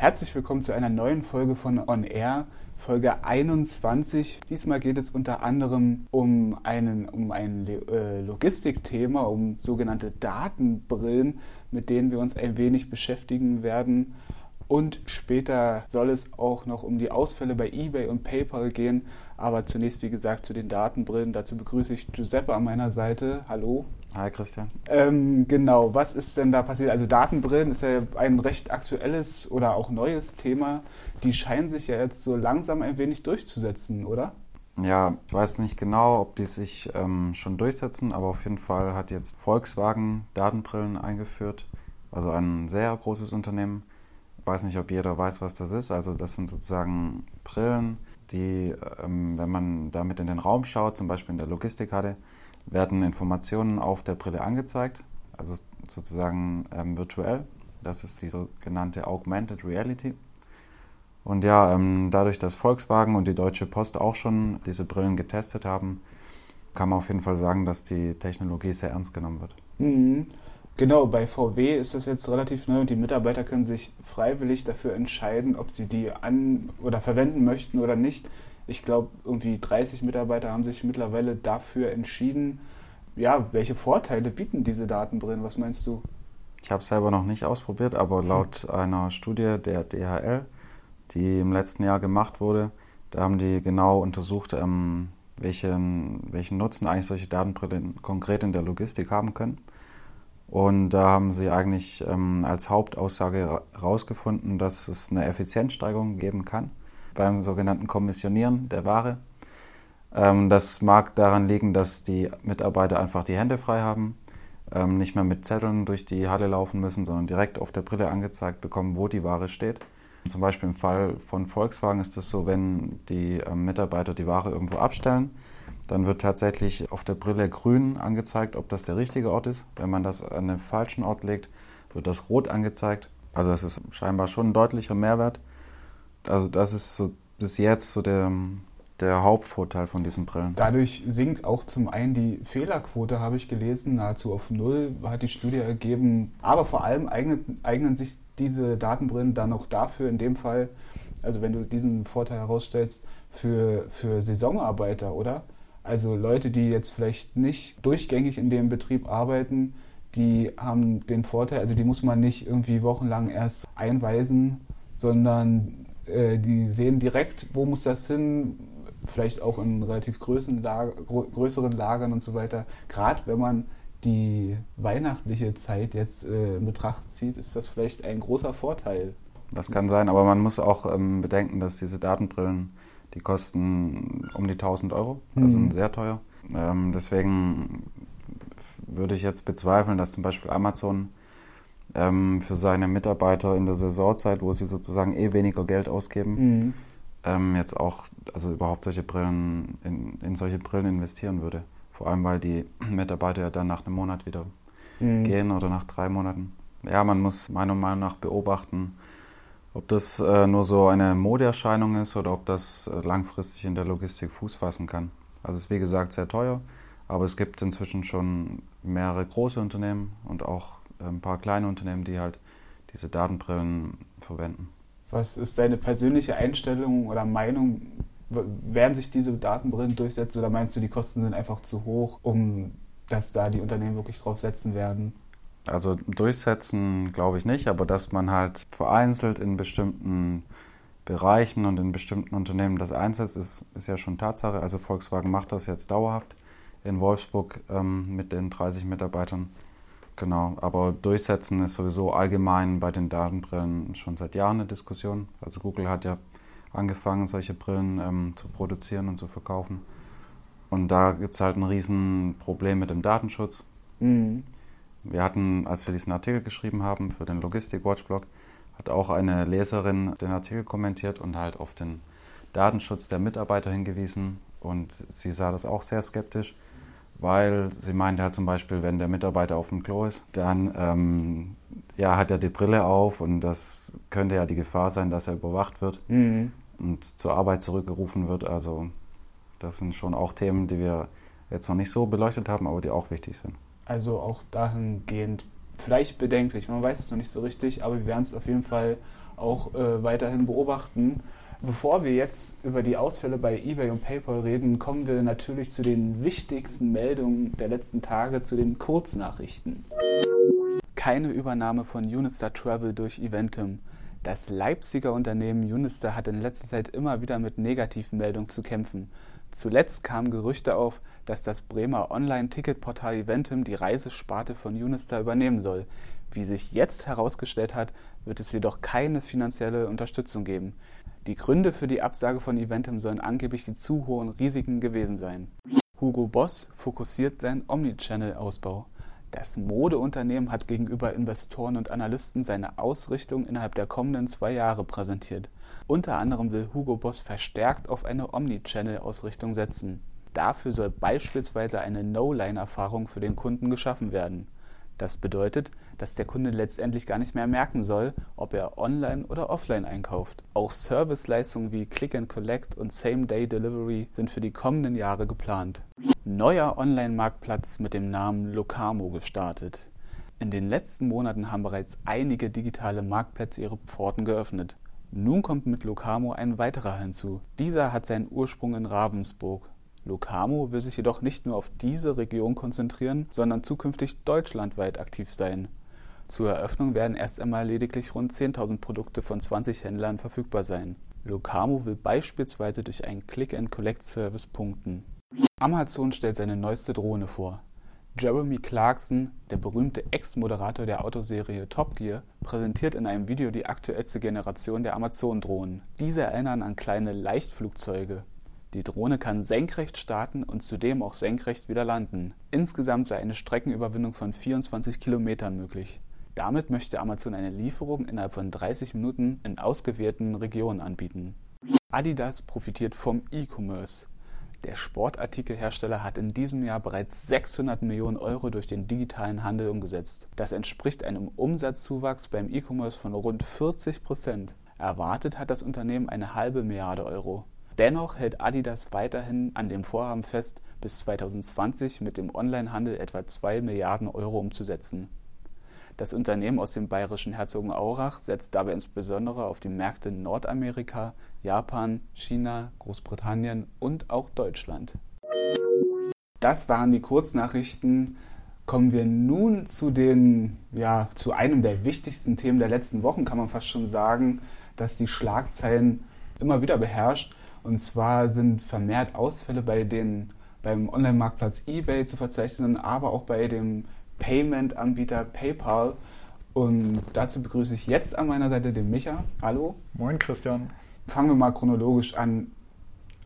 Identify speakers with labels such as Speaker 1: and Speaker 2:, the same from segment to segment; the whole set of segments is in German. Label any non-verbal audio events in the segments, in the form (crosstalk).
Speaker 1: Herzlich willkommen zu einer neuen Folge von On Air, Folge 21. Diesmal geht es unter anderem um, einen, um ein äh, Logistikthema, um sogenannte Datenbrillen, mit denen wir uns ein wenig beschäftigen werden. Und später soll es auch noch um die Ausfälle bei eBay und PayPal gehen. Aber zunächst, wie gesagt, zu den Datenbrillen. Dazu begrüße ich Giuseppe an meiner Seite. Hallo.
Speaker 2: Hi Christian.
Speaker 1: Ähm, genau, was ist denn da passiert? Also Datenbrillen ist ja ein recht aktuelles oder auch neues Thema. Die scheinen sich ja jetzt so langsam ein wenig durchzusetzen, oder?
Speaker 2: Ja, ich weiß nicht genau, ob die sich ähm, schon durchsetzen, aber auf jeden Fall hat jetzt Volkswagen Datenbrillen eingeführt. Also ein sehr großes Unternehmen. Ich weiß nicht, ob jeder weiß, was das ist. Also das sind sozusagen Brillen, die, ähm, wenn man damit in den Raum schaut, zum Beispiel in der Logistikhalle, werden Informationen auf der Brille angezeigt, also sozusagen ähm, virtuell. Das ist die sogenannte Augmented Reality. Und ja, ähm, dadurch, dass Volkswagen und die Deutsche Post auch schon diese Brillen getestet haben, kann man auf jeden Fall sagen, dass die Technologie sehr ernst genommen wird.
Speaker 1: Mhm. Genau, bei VW ist das jetzt relativ neu und die Mitarbeiter können sich freiwillig dafür entscheiden, ob sie die an oder verwenden möchten oder nicht. Ich glaube, irgendwie 30 Mitarbeiter haben sich mittlerweile dafür entschieden. Ja, welche Vorteile bieten diese Datenbrillen? Was meinst du?
Speaker 2: Ich habe es selber noch nicht ausprobiert, aber laut hm. einer Studie der DHL, die im letzten Jahr gemacht wurde, da haben die genau untersucht, ähm, welchen, welchen Nutzen eigentlich solche Datenbrillen konkret in der Logistik haben können. Und da haben sie eigentlich ähm, als Hauptaussage herausgefunden, dass es eine Effizienzsteigerung geben kann beim sogenannten Kommissionieren der Ware. Ähm, das mag daran liegen, dass die Mitarbeiter einfach die Hände frei haben, ähm, nicht mehr mit Zetteln durch die Halle laufen müssen, sondern direkt auf der Brille angezeigt bekommen, wo die Ware steht. Zum Beispiel im Fall von Volkswagen ist es so, wenn die ähm, Mitarbeiter die Ware irgendwo abstellen, dann wird tatsächlich auf der Brille grün angezeigt, ob das der richtige Ort ist. Wenn man das an den falschen Ort legt, wird das rot angezeigt. Also es ist scheinbar schon ein deutlicher Mehrwert. Also das ist so bis jetzt so der, der Hauptvorteil von diesen Brillen.
Speaker 1: Dadurch sinkt auch zum einen die Fehlerquote, habe ich gelesen, nahezu auf Null, hat die Studie ergeben. Aber vor allem eignen, eignen sich diese Datenbrillen dann auch dafür, in dem Fall, also wenn du diesen Vorteil herausstellst, für, für Saisonarbeiter, oder? Also Leute, die jetzt vielleicht nicht durchgängig in dem Betrieb arbeiten, die haben den Vorteil, also die muss man nicht irgendwie wochenlang erst einweisen, sondern äh, die sehen direkt, wo muss das hin, vielleicht auch in relativ Lager, größeren Lagern und so weiter. Gerade wenn man die weihnachtliche Zeit jetzt äh, in Betracht zieht, ist das vielleicht ein großer Vorteil.
Speaker 2: Das kann sein, aber man muss auch ähm, bedenken, dass diese Datenbrillen, die kosten um die 1000 Euro, also mhm. sind sehr teuer. Ähm, deswegen würde ich jetzt bezweifeln, dass zum Beispiel Amazon ähm, für seine Mitarbeiter in der Saisonzeit, wo sie sozusagen eh weniger Geld ausgeben, mhm. ähm, jetzt auch, also überhaupt solche Brillen, in, in, solche Brillen investieren würde. Vor allem, weil die (clears throat) Mitarbeiter ja dann nach einem Monat wieder mhm. gehen oder nach drei Monaten. Ja, man muss meiner Meinung nach beobachten, ob das äh, nur so eine Modeerscheinung ist oder ob das äh, langfristig in der Logistik Fuß fassen kann. Also es ist wie gesagt sehr teuer, aber es gibt inzwischen schon mehrere große Unternehmen und auch ein paar kleine Unternehmen, die halt diese Datenbrillen verwenden.
Speaker 1: Was ist deine persönliche Einstellung oder Meinung? Werden sich diese Datenbrillen durchsetzen oder meinst du, die Kosten sind einfach zu hoch, um dass da die Unternehmen wirklich drauf setzen werden?
Speaker 2: Also durchsetzen glaube ich nicht, aber dass man halt vereinzelt in bestimmten Bereichen und in bestimmten Unternehmen das einsetzt, ist, ist ja schon Tatsache. Also Volkswagen macht das jetzt dauerhaft in Wolfsburg ähm, mit den 30 Mitarbeitern. Genau, aber durchsetzen ist sowieso allgemein bei den Datenbrillen schon seit Jahren eine Diskussion. Also Google hat ja angefangen, solche Brillen ähm, zu produzieren und zu verkaufen. Und da gibt es halt ein Riesenproblem mit dem Datenschutz. Mhm. Wir hatten, als wir diesen Artikel geschrieben haben für den Logistik-Watchblog, hat auch eine Leserin den Artikel kommentiert und halt auf den Datenschutz der Mitarbeiter hingewiesen. Und sie sah das auch sehr skeptisch weil sie meinte ja zum Beispiel, wenn der Mitarbeiter auf dem Klo ist, dann ähm, ja, hat er die Brille auf und das könnte ja die Gefahr sein, dass er überwacht wird mhm. und zur Arbeit zurückgerufen wird. Also das sind schon auch Themen, die wir jetzt noch nicht so beleuchtet haben, aber die auch wichtig sind.
Speaker 1: Also auch dahingehend vielleicht bedenklich, man weiß es noch nicht so richtig, aber wir werden es auf jeden Fall auch äh, weiterhin beobachten. Bevor wir jetzt über die Ausfälle bei eBay und PayPal reden, kommen wir natürlich zu den wichtigsten Meldungen der letzten Tage, zu den Kurznachrichten. Keine Übernahme von Unistar Travel durch Eventim. Das Leipziger Unternehmen Unistar hat in letzter Zeit immer wieder mit negativen Meldungen zu kämpfen. Zuletzt kamen Gerüchte auf, dass das Bremer Online-Ticketportal Eventim die Reisesparte von Unistar übernehmen soll. Wie sich jetzt herausgestellt hat, wird es jedoch keine finanzielle Unterstützung geben. Die Gründe für die Absage von Eventim sollen angeblich die zu hohen Risiken gewesen sein. Hugo Boss fokussiert seinen Omnichannel-Ausbau. Das Modeunternehmen hat gegenüber Investoren und Analysten seine Ausrichtung innerhalb der kommenden zwei Jahre präsentiert. Unter anderem will Hugo Boss verstärkt auf eine Omnichannel-Ausrichtung setzen. Dafür soll beispielsweise eine No-Line-Erfahrung für den Kunden geschaffen werden. Das bedeutet, dass der Kunde letztendlich gar nicht mehr merken soll, ob er online oder offline einkauft. Auch Serviceleistungen wie Click and Collect und Same-Day-Delivery sind für die kommenden Jahre geplant. Neuer Online-Marktplatz mit dem Namen Locamo gestartet. In den letzten Monaten haben bereits einige digitale Marktplätze ihre Pforten geöffnet. Nun kommt mit Locamo ein weiterer hinzu. Dieser hat seinen Ursprung in Ravensburg. Locamo will sich jedoch nicht nur auf diese Region konzentrieren, sondern zukünftig deutschlandweit aktiv sein. Zur Eröffnung werden erst einmal lediglich rund 10.000 Produkte von 20 Händlern verfügbar sein. Locamo will beispielsweise durch einen Click-and-Collect-Service punkten. Amazon stellt seine neueste Drohne vor. Jeremy Clarkson, der berühmte Ex-Moderator der Autoserie Top Gear, präsentiert in einem Video die aktuellste Generation der Amazon-Drohnen. Diese erinnern an kleine Leichtflugzeuge. Die Drohne kann senkrecht starten und zudem auch senkrecht wieder landen. Insgesamt sei eine Streckenüberwindung von 24 Kilometern möglich. Damit möchte Amazon eine Lieferung innerhalb von 30 Minuten in ausgewählten Regionen anbieten. Adidas profitiert vom E-Commerce. Der Sportartikelhersteller hat in diesem Jahr bereits 600 Millionen Euro durch den digitalen Handel umgesetzt. Das entspricht einem Umsatzzuwachs beim E-Commerce von rund 40 Prozent. Erwartet hat das Unternehmen eine halbe Milliarde Euro. Dennoch hält Adidas weiterhin an dem Vorhaben fest, bis 2020 mit dem Onlinehandel etwa 2 Milliarden Euro umzusetzen. Das Unternehmen aus dem bayerischen Herzogenaurach setzt dabei insbesondere auf die Märkte Nordamerika, Japan, China, Großbritannien und auch Deutschland. Das waren die Kurznachrichten. Kommen wir nun zu den, ja, zu einem der wichtigsten Themen der letzten Wochen, kann man fast schon sagen, dass die Schlagzeilen immer wieder beherrscht. Und zwar sind vermehrt Ausfälle bei den, beim Online-Marktplatz eBay zu verzeichnen, aber auch bei dem Payment-Anbieter PayPal. Und dazu begrüße ich jetzt an meiner Seite den Micha. Hallo.
Speaker 3: Moin, Christian.
Speaker 1: Fangen wir mal chronologisch an.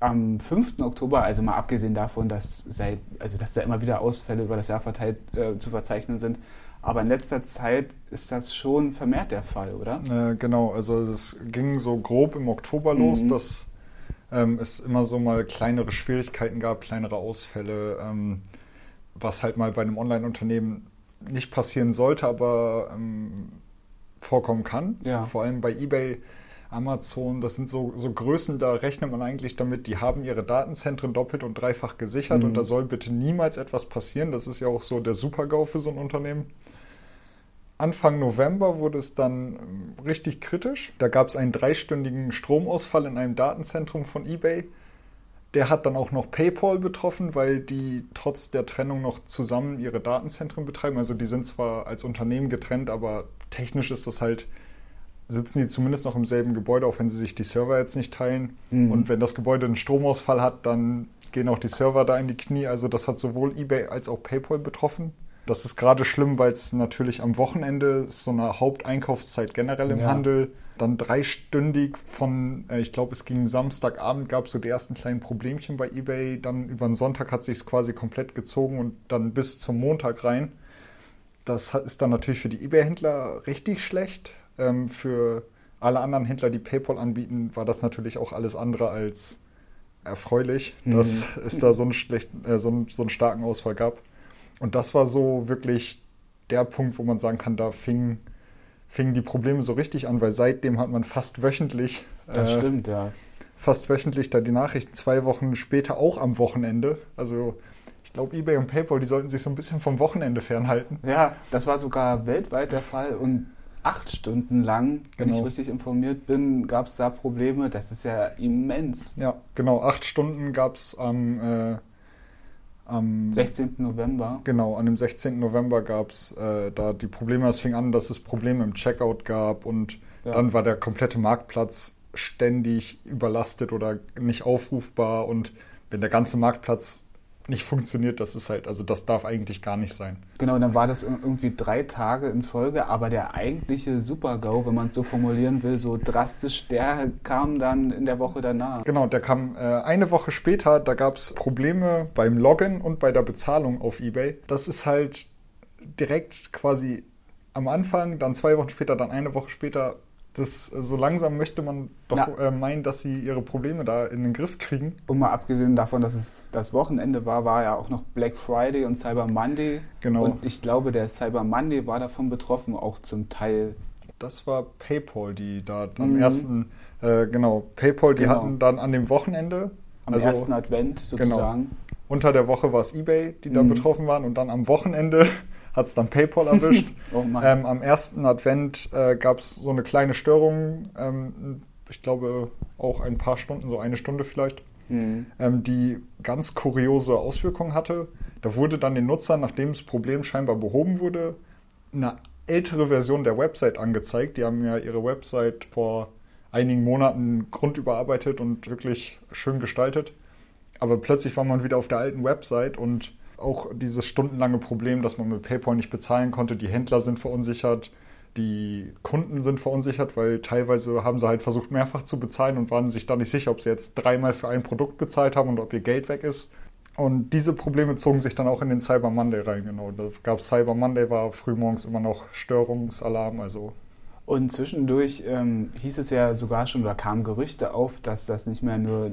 Speaker 1: Am 5. Oktober, also mal abgesehen davon, dass, seit, also dass da immer wieder Ausfälle über das Jahr verteilt äh, zu verzeichnen sind, aber in letzter Zeit ist das schon vermehrt der Fall, oder?
Speaker 3: Äh, genau, also es ging so grob im Oktober los, mhm. dass ähm, es immer so mal kleinere Schwierigkeiten gab, kleinere Ausfälle, ähm, was halt mal bei einem Online-Unternehmen nicht passieren sollte, aber ähm, vorkommen kann. Ja. Vor allem bei eBay, Amazon, das sind so, so Größen, da rechnet man eigentlich damit, die haben ihre Datenzentren doppelt und dreifach gesichert mhm. und da soll bitte niemals etwas passieren. Das ist ja auch so der Super-GAU für so ein Unternehmen. Anfang November wurde es dann ähm, richtig kritisch. Da gab es einen dreistündigen Stromausfall in einem Datenzentrum von eBay. Der hat dann auch noch PayPal betroffen, weil die trotz der Trennung noch zusammen ihre Datenzentren betreiben. Also die sind zwar als Unternehmen getrennt, aber technisch ist das halt, sitzen die zumindest noch im selben Gebäude, auch wenn sie sich die Server jetzt nicht teilen. Mhm. Und wenn das Gebäude einen Stromausfall hat, dann gehen auch die Server da in die Knie. Also das hat sowohl eBay als auch PayPal betroffen. Das ist gerade schlimm, weil es natürlich am Wochenende ist so eine Haupteinkaufszeit generell im ja. Handel. Dann dreistündig von, äh, ich glaube, es ging Samstagabend, gab es so die ersten kleinen Problemchen bei eBay. Dann über den Sonntag hat sich es quasi komplett gezogen und dann bis zum Montag rein. Das ist dann natürlich für die eBay-Händler richtig schlecht. Ähm, für alle anderen Händler, die PayPal anbieten, war das natürlich auch alles andere als erfreulich, mhm. dass es da so einen, schlechten, äh, so, einen, so einen starken Ausfall gab. Und das war so wirklich der Punkt, wo man sagen kann, da fingen fingen die Probleme so richtig an, weil seitdem hat man fast wöchentlich.
Speaker 1: Das äh, stimmt, ja.
Speaker 3: Fast wöchentlich da die Nachrichten, zwei Wochen später auch am Wochenende. Also ich glaube, eBay und PayPal, die sollten sich so ein bisschen vom Wochenende fernhalten.
Speaker 1: Ja, das war sogar weltweit der Fall und acht Stunden lang, wenn
Speaker 3: Genau.
Speaker 1: ich richtig informiert bin, gab es da Probleme. Das ist ja immens.
Speaker 3: Ja, genau. Acht Stunden gab es am, äh, am
Speaker 1: 16. November.
Speaker 3: Genau, an dem 16. November gab es äh, da die Probleme. Es fing an, dass es Probleme im Checkout gab und
Speaker 1: Ja.
Speaker 3: dann war der komplette Marktplatz ständig überlastet oder nicht aufrufbar. Und wenn der ganze Marktplatz nicht funktioniert, das ist halt, also das darf eigentlich gar nicht sein.
Speaker 1: Genau, dann war das ir- irgendwie drei Tage in Folge, aber der eigentliche Super-GO, wenn man es so formulieren will, so drastisch, der kam dann in der Woche danach.
Speaker 3: Genau, der kam äh, eine Woche später, da gab es Probleme beim Login und bei der Bezahlung auf eBay. Das ist halt direkt quasi am Anfang, dann zwei Wochen später, dann eine Woche später. Das, so langsam möchte man doch
Speaker 1: Ja.
Speaker 3: äh, meinen, dass sie ihre Probleme da in den Griff kriegen.
Speaker 1: Und mal abgesehen davon, dass es das Wochenende war, war ja auch noch Black Friday und Cyber Monday.
Speaker 3: Genau.
Speaker 1: Und ich glaube, der Cyber Monday war davon betroffen, auch zum Teil.
Speaker 3: Das war PayPal, die da am
Speaker 1: Mhm.
Speaker 3: ersten, äh, genau, PayPal, die
Speaker 1: Genau.
Speaker 3: hatten dann an dem Wochenende,
Speaker 1: Am
Speaker 3: also
Speaker 1: ersten Advent sozusagen.
Speaker 3: unter der Woche war es eBay, die da
Speaker 1: Mhm.
Speaker 3: betroffen waren und dann am Wochenende hat es dann PayPal erwischt. (laughs)
Speaker 1: Oh
Speaker 3: ähm, am ersten Advent äh, gab es so eine kleine Störung, ähm, ich glaube auch ein paar Stunden, so eine Stunde vielleicht,
Speaker 1: Mhm.
Speaker 3: ähm, die ganz kuriose Auswirkungen hatte. Da wurde dann den Nutzern, nachdem das Problem scheinbar behoben wurde, eine ältere Version der Website angezeigt. Die haben ja ihre Website vor einigen Monaten grundüberarbeitet und wirklich schön gestaltet. Aber plötzlich war man wieder auf der alten Website und auch dieses stundenlange Problem, dass man mit PayPal nicht bezahlen konnte. Die Händler sind verunsichert, die Kunden sind verunsichert, weil teilweise haben sie halt versucht, mehrfach zu bezahlen und waren sich da nicht sicher, ob sie jetzt dreimal für ein Produkt bezahlt haben und ob ihr Geld weg ist. Und diese Probleme zogen sich dann auch in den Cyber Monday rein, genau. Da gab Cyber Monday, war frühmorgens immer noch Störungsalarm, also
Speaker 1: Und zwischendurch ähm, hieß es ja sogar schon oder kamen Gerüchte auf, dass das nicht mehr nur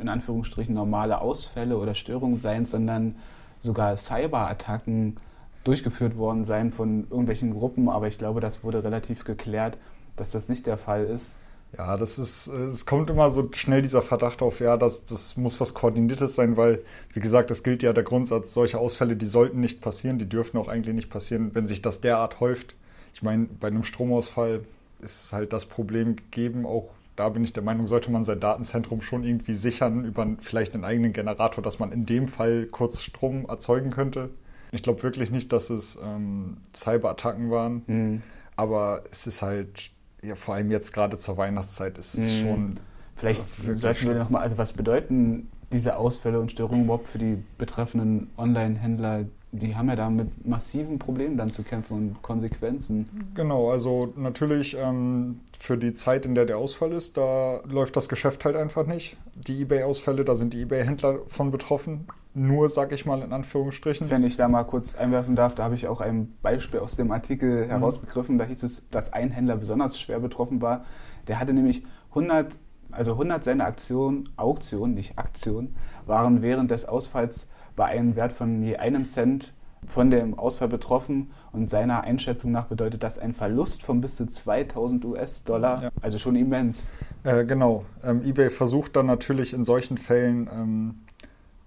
Speaker 1: in Anführungsstrichen normale Ausfälle oder Störungen seien, sondern sogar Cyberattacken durchgeführt worden seien von irgendwelchen Gruppen. Aber ich glaube, das wurde relativ geklärt, dass das nicht der Fall ist.
Speaker 3: Ja, das ist, äh, es kommt immer so schnell dieser Verdacht auf, ja, das, das muss was Koordiniertes sein, weil, wie gesagt, es gilt ja der Grundsatz, solche Ausfälle, die sollten nicht passieren, die dürfen auch eigentlich nicht passieren, wenn sich das derart häuft. Ich meine, bei einem Stromausfall ist halt das Problem gegeben, auch da bin ich der Meinung, sollte man sein Datenzentrum schon irgendwie sichern über vielleicht einen eigenen Generator, dass man in dem Fall kurz Strom erzeugen könnte. Ich glaube wirklich nicht, dass es ähm, Cyberattacken waren.
Speaker 1: Hm.
Speaker 3: Aber es ist halt, ja, vor allem jetzt gerade zur Weihnachtszeit, ist es
Speaker 1: Mhm.
Speaker 3: schon.
Speaker 1: Vielleicht
Speaker 3: Wirklich
Speaker 1: sollten wir nochmal, also was bedeuten diese Ausfälle und Störungen überhaupt für die betreffenden Online-Händler? Die haben ja da mit massiven Problemen dann zu kämpfen und Konsequenzen.
Speaker 3: Genau, also natürlich ähm, für die Zeit, in der der Ausfall ist, da läuft das Geschäft halt einfach nicht. Die Ebay-Ausfälle, da sind die Ebay-Händler von betroffen. Nur, sag ich mal in Anführungsstrichen.
Speaker 1: Wenn ich da mal kurz einwerfen darf, da habe ich auch ein Beispiel aus dem Artikel herausgegriffen. Da hieß es, dass ein Händler besonders schwer betroffen war. Der hatte nämlich 100, also 100 seiner Aktionen, Auktionen, nicht Aktionen, waren während des Ausfalls bei einem Wert von je einem Cent von dem Ausfall betroffen und seiner Einschätzung nach bedeutet das ein Verlust von bis zu 2000 US-Dollar,
Speaker 3: Ja.
Speaker 1: also schon immens.
Speaker 3: Äh, genau. Ähm, eBay versucht dann natürlich in solchen Fällen, ähm,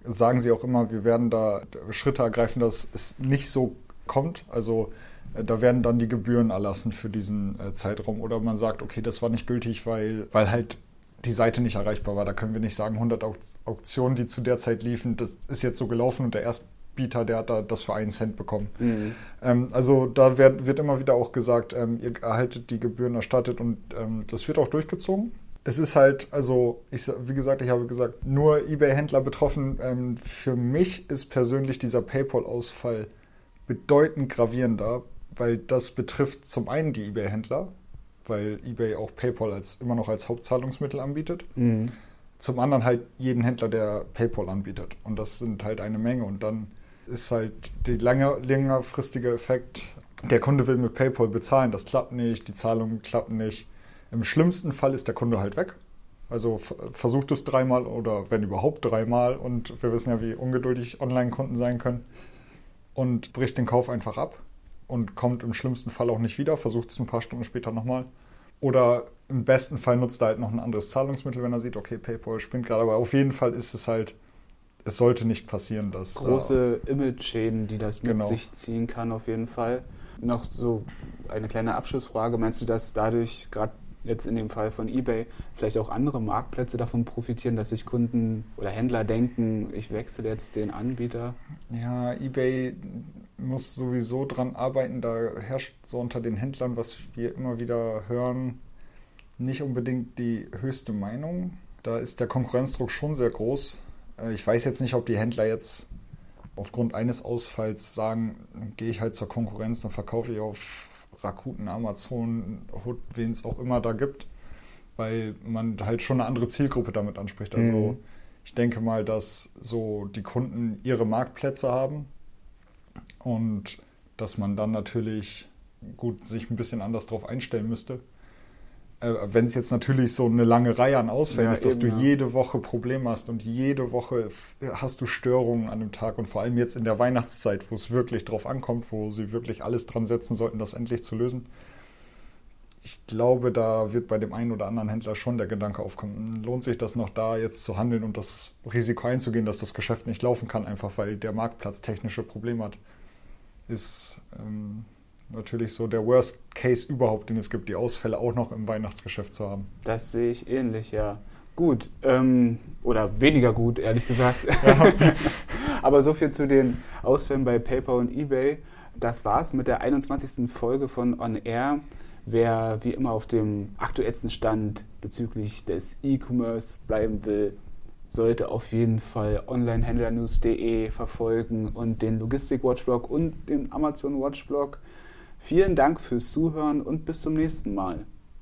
Speaker 3: sagen sie auch immer, wir werden da Schritte ergreifen, dass es nicht so kommt. Also äh, da werden dann die Gebühren erlassen für diesen äh, Zeitraum. Oder man sagt, okay, das war nicht gültig, weil, weil halt die Seite nicht erreichbar war. Da können wir nicht sagen, 100 Auk Auktionen, die zu der Zeit liefen, das ist jetzt so gelaufen und der Erstbieter, der hat da das für einen Cent bekommen. Ähm, also da wird, wird immer wieder auch gesagt, ähm, ihr erhaltet die Gebühren erstattet und ähm, das wird auch durchgezogen. Es ist halt, also ich, wie gesagt, ich habe gesagt, nur eBay-Händler betroffen. Ähm, für mich ist persönlich dieser PayPal-Ausfall bedeutend gravierender, weil das betrifft zum einen die eBay-Händler, weil eBay auch PayPal als, immer noch als Hauptzahlungsmittel anbietet. Zum anderen halt jeden Händler, der PayPal anbietet. Und das sind halt eine Menge. Und dann ist halt der lange, längerfristige Effekt, der Kunde will mit PayPal bezahlen, das klappt nicht, die Zahlungen klappen nicht. Im schlimmsten Fall ist der Kunde halt weg. Also versucht es dreimal oder wenn überhaupt dreimal und wir wissen ja, wie ungeduldig Online-Kunden sein können und bricht den Kauf einfach ab und kommt im schlimmsten Fall auch nicht wieder, versucht es ein paar Stunden später nochmal. Oder im besten Fall nutzt er halt noch ein anderes Zahlungsmittel, wenn er sieht, okay, PayPal spinnt gerade, aber auf jeden Fall ist es halt, es sollte nicht passieren, dass da-
Speaker 1: Große Image-Schäden, die das mit
Speaker 3: Genau.
Speaker 1: sich ziehen kann, auf jeden Fall. Noch so eine kleine Abschlussfrage. Meinst du, dass dadurch gerade jetzt in dem Fall von eBay vielleicht auch andere Marktplätze davon profitieren, dass sich Kunden oder Händler denken, ich wechsle jetzt den Anbieter?
Speaker 3: Ja, eBay muss sowieso dran arbeiten. Da herrscht so unter den Händlern, was wir immer wieder hören, nicht unbedingt die höchste Meinung. Da ist der Konkurrenzdruck schon sehr groß. Äh, ich weiß jetzt nicht, ob die Händler jetzt aufgrund eines Ausfalls sagen, gehe ich halt zur Konkurrenz, dann verkaufe ich auf Rakuten, Amazon, wen es auch immer da gibt, weil man halt schon eine andere Zielgruppe damit anspricht. Also mhm. ich denke mal, dass so die Kunden ihre Marktplätze haben und dass man dann natürlich gut sich ein bisschen anders darauf einstellen müsste. Äh, wenn es jetzt natürlich so eine lange Reihe an Ausfällen ja, ist, dass eben, du ja. jede Woche Probleme hast und jede Woche hast du Störungen an dem Tag und vor allem jetzt in der Weihnachtszeit, wo es wirklich drauf ankommt, wo sie wirklich alles dran setzen sollten, das endlich zu lösen. Ich glaube, da wird bei dem einen oder anderen Händler schon der Gedanke aufkommen, lohnt sich das noch da jetzt zu handeln und das Risiko einzugehen, dass das Geschäft nicht laufen kann, einfach weil der Marktplatz technische Probleme hat, ist ähm, natürlich so der Worst Case überhaupt, den es gibt, die Ausfälle auch noch im Weihnachtsgeschäft zu haben.
Speaker 1: Das sehe ich ähnlich, ja. Gut, ähm, oder weniger gut, ehrlich gesagt. Ja. (laughs) Aber so viel zu den Ausfällen bei PayPal und eBay. Das war's mit der 21. Folge von On Air. Wer wie immer auf dem aktuellsten Stand bezüglich des E-Commerce bleiben will, sollte auf jeden Fall onlinehändlernews.de verfolgen und den Logistik-Watchblog und den Amazon-Watchblog. Vielen Dank fürs Zuhören und bis zum nächsten Mal.